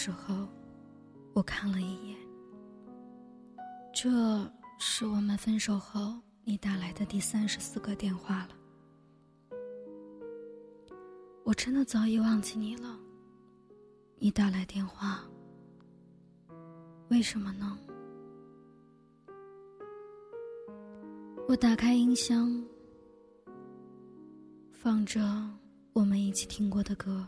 时候，我看了一眼。这是我们分手后你打来的第三十四个电话了。我真的早已忘记你了。你打来电话，为什么呢？我打开音箱，放着我们一起听过的歌。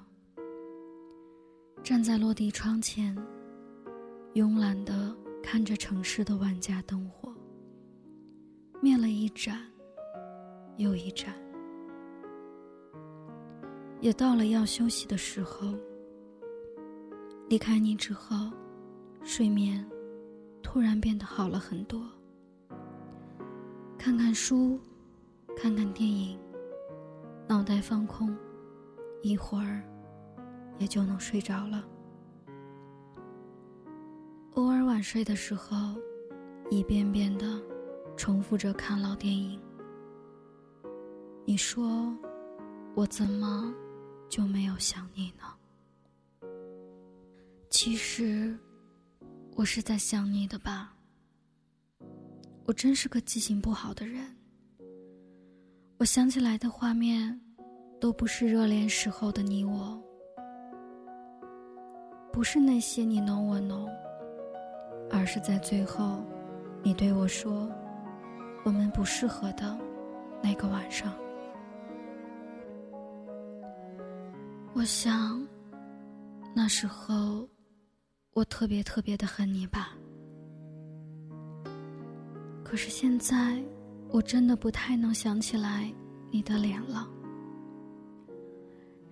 站在落地窗前，慵懒的看着城市的万家灯火，灭了一盏，又一盏，也到了要休息的时候。离开你之后，睡眠突然变得好了很多。看看书，看看电影，脑袋放空，一会儿。也就能睡着了。偶尔晚睡的时候，一遍遍的重复着看老电影。你说，我怎么就没有想你呢？其实，我是在想你的吧。我真是个记性不好的人。我想起来的画面，都不是热恋时候的你我。不是那些你侬我侬，而是在最后，你对我说：“我们不适合的那个晚上。”我想，那时候我特别特别的恨你吧。可是现在，我真的不太能想起来你的脸了。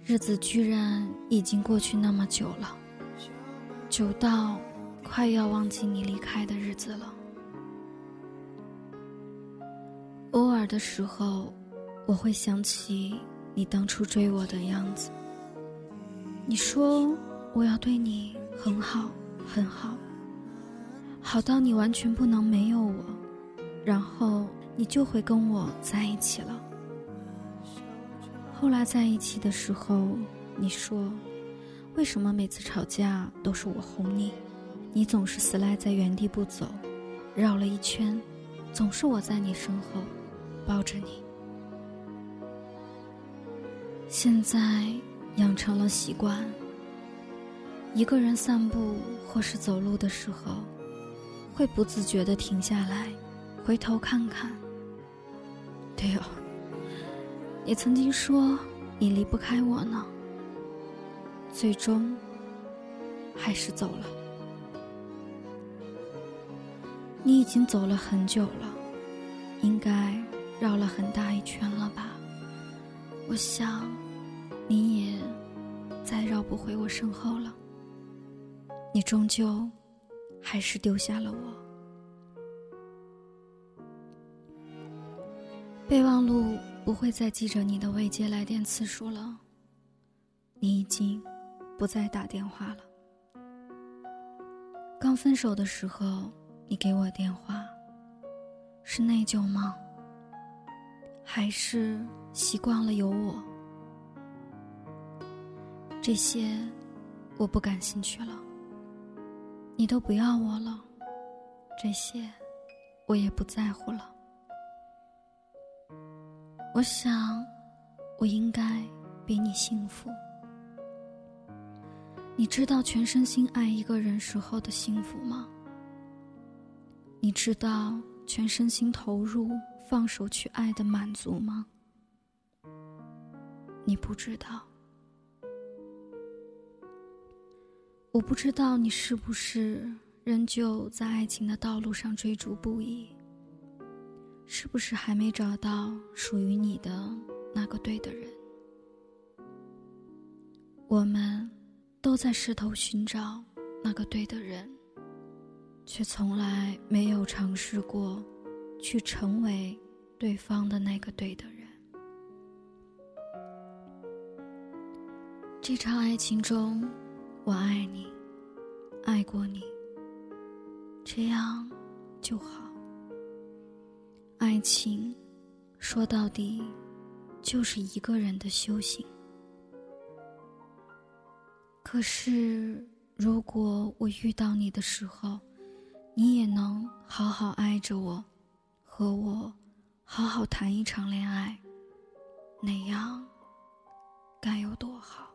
日子居然已经过去那么久了。久到快要忘记你离开的日子了。偶尔的时候，我会想起你当初追我的样子。你说我要对你很好很好，好到你完全不能没有我，然后你就会跟我在一起了。后来在一起的时候，你说。为什么每次吵架都是我哄你，你总是死赖在原地不走，绕了一圈，总是我在你身后抱着你。现在养成了习惯，一个人散步或是走路的时候，会不自觉的停下来，回头看看。对哦，你曾经说你离不开我呢。最终，还是走了。你已经走了很久了，应该绕了很大一圈了吧？我想，你也再绕不回我身后了。你终究还是丢下了我。备忘录不会再记着你的未接来电次数了。你已经。不再打电话了。刚分手的时候，你给我电话，是内疚吗？还是习惯了有我？这些我不感兴趣了。你都不要我了，这些我也不在乎了。我想，我应该比你幸福。你知道全身心爱一个人时候的幸福吗？你知道全身心投入、放手去爱的满足吗？你不知道。我不知道你是不是仍旧在爱情的道路上追逐不已？是不是还没找到属于你的那个对的人？我们。都在试图寻找那个对的人，却从来没有尝试过去成为对方的那个对的人。这场爱情中，我爱你，爱过你，这样就好。爱情，说到底，就是一个人的修行。可是，如果我遇到你的时候，你也能好好爱着我，和我好好谈一场恋爱，那样该有多好。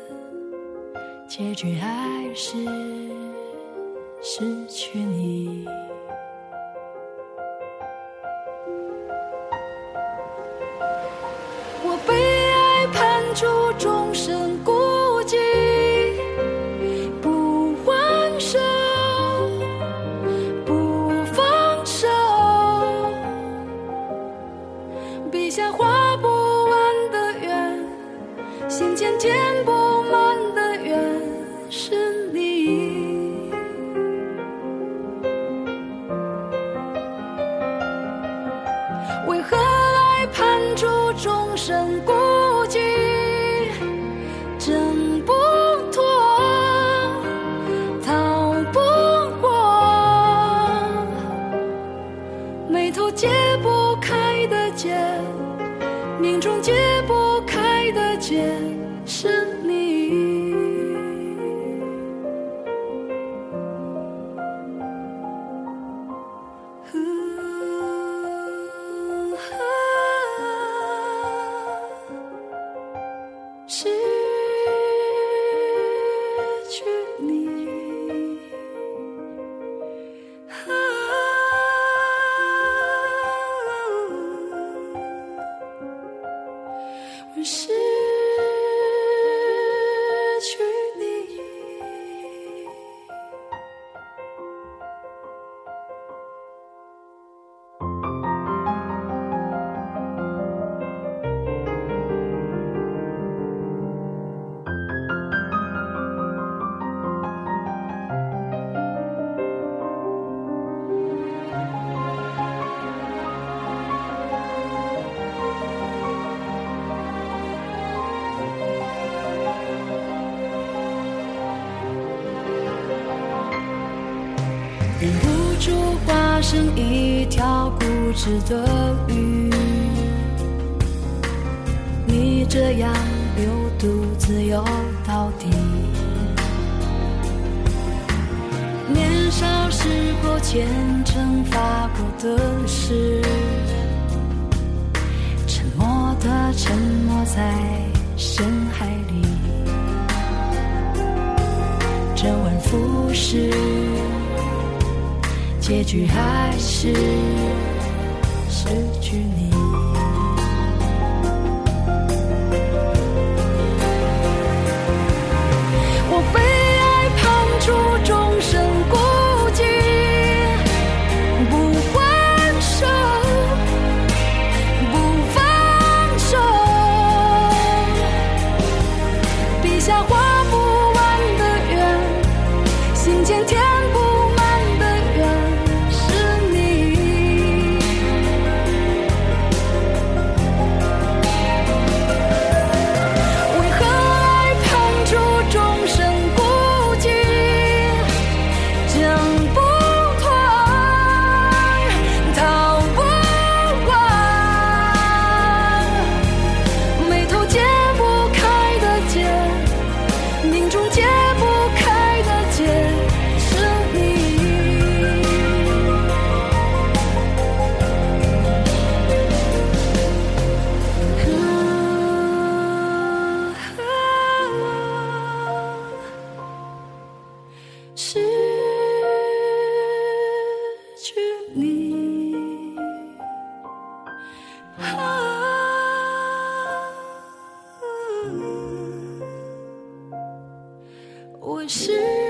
结局还是失去你。为何爱判处众生孤寂，挣不脱，逃不过，眉头解不开的结，命中解不开的结，是你。忍不住化身一条固执的鱼，你这样流独自游到底。年少时候虔诚发过的誓，沉默的沉没在深海里，周而复始。结局还是我是。